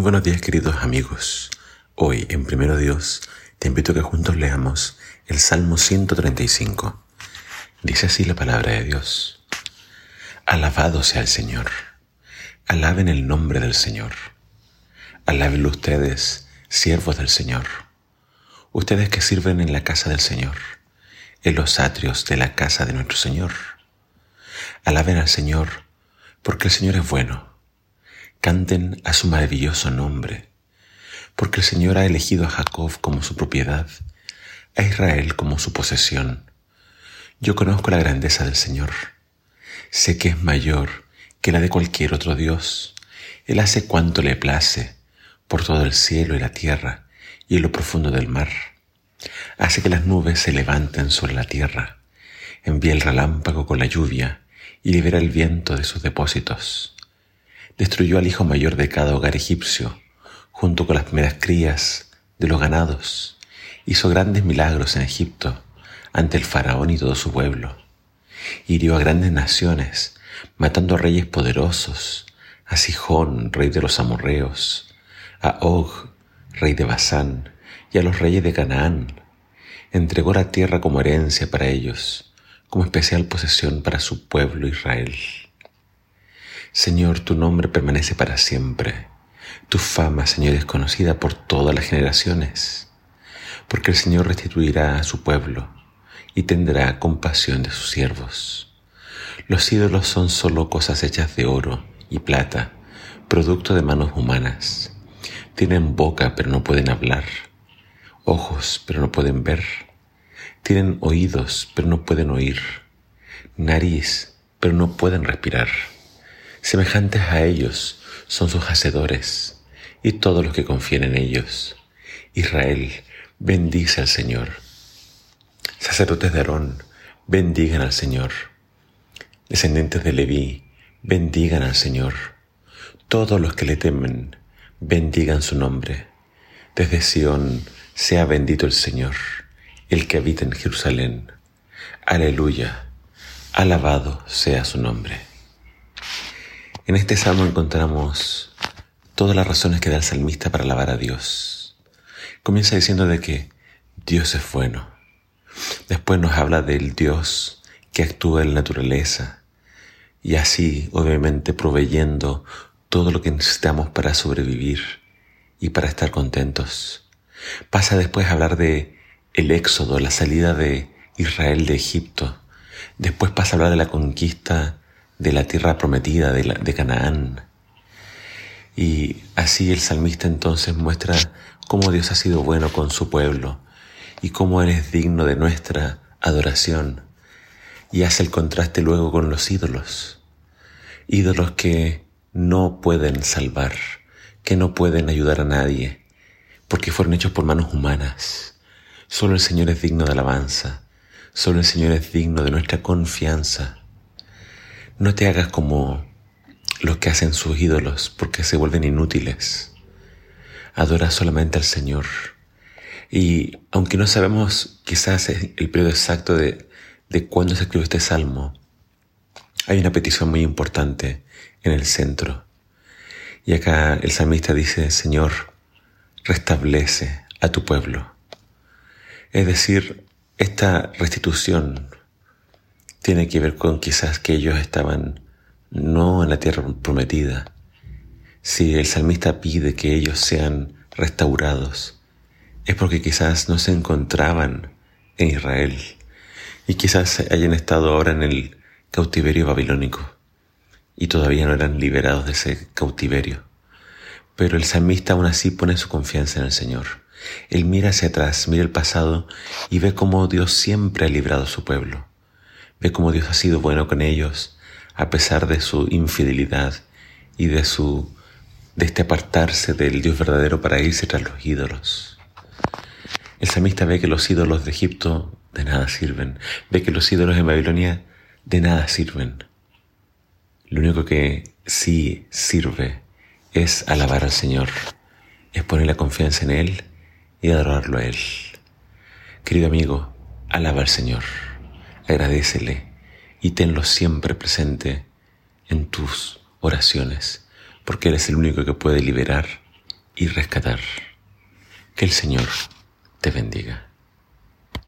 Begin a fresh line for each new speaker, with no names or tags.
Buenos días queridos amigos. Hoy en Primero Dios te invito a que juntos leamos el Salmo 135. Dice así la palabra de Dios. Alabado sea el Señor. Alaben el nombre del Señor. Alábenlo ustedes, siervos del Señor. Ustedes que sirven en la casa del Señor, en los atrios de la casa de nuestro Señor. Alaben al Señor, porque el Señor es bueno Canten a su maravilloso nombre, porque el Señor ha elegido a Jacob como su propiedad, a Israel como su posesión. Yo conozco la grandeza del Señor. Sé que es mayor que la de cualquier otro Dios. Él hace cuanto le place por todo el cielo y la tierra y en lo profundo del mar. Hace que las nubes se levanten sobre la tierra. Envía el relámpago con la lluvia y libera el viento de sus depósitos destruyó al hijo mayor de cada hogar egipcio, junto con las primeras crías de los ganados. Hizo grandes milagros en Egipto ante el faraón y todo su pueblo. Hirió a grandes naciones, matando reyes poderosos, a Sijón, rey de los amorreos, a Og, rey de Basán, y a los reyes de Canaán. Entregó la tierra como herencia para ellos, como especial posesión para su pueblo Israel. Señor, tu nombre permanece para siempre. Tu fama, Señor, es conocida por todas las generaciones, porque el Señor restituirá a su pueblo y tendrá compasión de sus siervos. Los ídolos son solo cosas hechas de oro y plata, producto de manos humanas. Tienen boca pero no pueden hablar, ojos pero no pueden ver, tienen oídos pero no pueden oír, nariz pero no pueden respirar. Semejantes a ellos son sus hacedores y todos los que confían en ellos. Israel, bendice al Señor. Sacerdotes de Aarón, bendigan al Señor. Descendientes de Leví, bendigan al Señor. Todos los que le temen, bendigan su nombre. Desde Sión, sea bendito el Señor, el que habita en Jerusalén. Aleluya, alabado sea su nombre. En este salmo encontramos todas las razones que da el salmista para alabar a Dios. Comienza diciendo de que Dios es bueno. Después nos habla del Dios que actúa en la naturaleza y así, obviamente, proveyendo todo lo que necesitamos para sobrevivir y para estar contentos. Pasa después a hablar de el éxodo, la salida de Israel de Egipto. Después pasa a hablar de la conquista de la tierra prometida de, Canaán. Y así el salmista entonces muestra cómo Dios ha sido bueno con su pueblo y cómo Él es digno de nuestra adoración. Y hace el contraste luego con los ídolos. Ídolos que no pueden salvar, que no pueden ayudar a nadie, porque fueron hechos por manos humanas. Solo el Señor es digno de alabanza, solo el Señor es digno de nuestra confianza. No te hagas como los que hacen sus ídolos porque se vuelven inútiles. Adora solamente al Señor. Y aunque no sabemos quizás el periodo exacto de, de cuándo se escribió este salmo, hay una petición muy importante en el centro. Y acá el salmista dice, Señor, restablece a tu pueblo. Es decir, esta restitución tiene que ver con quizás que ellos estaban no en la tierra prometida. Si el salmista pide que ellos sean restaurados, es porque quizás no se encontraban en Israel y quizás hayan estado ahora en el cautiverio babilónico y todavía no eran liberados de ese cautiverio. Pero el salmista aún así pone su confianza en el Señor. Él mira hacia atrás, mira el pasado y ve cómo Dios siempre ha librado a su pueblo. Ve cómo Dios ha sido bueno con ellos a pesar de su infidelidad y de su de este apartarse del Dios verdadero para irse tras los ídolos. El samista ve que los ídolos de Egipto de nada sirven, ve que los ídolos de Babilonia de nada sirven. Lo único que sí sirve es alabar al Señor, es poner la confianza en Él y adorarlo a Él. Querido amigo, alaba al Señor agradecele y tenlo siempre presente en tus oraciones, porque Él es el único que puede liberar y rescatar. Que el Señor te bendiga.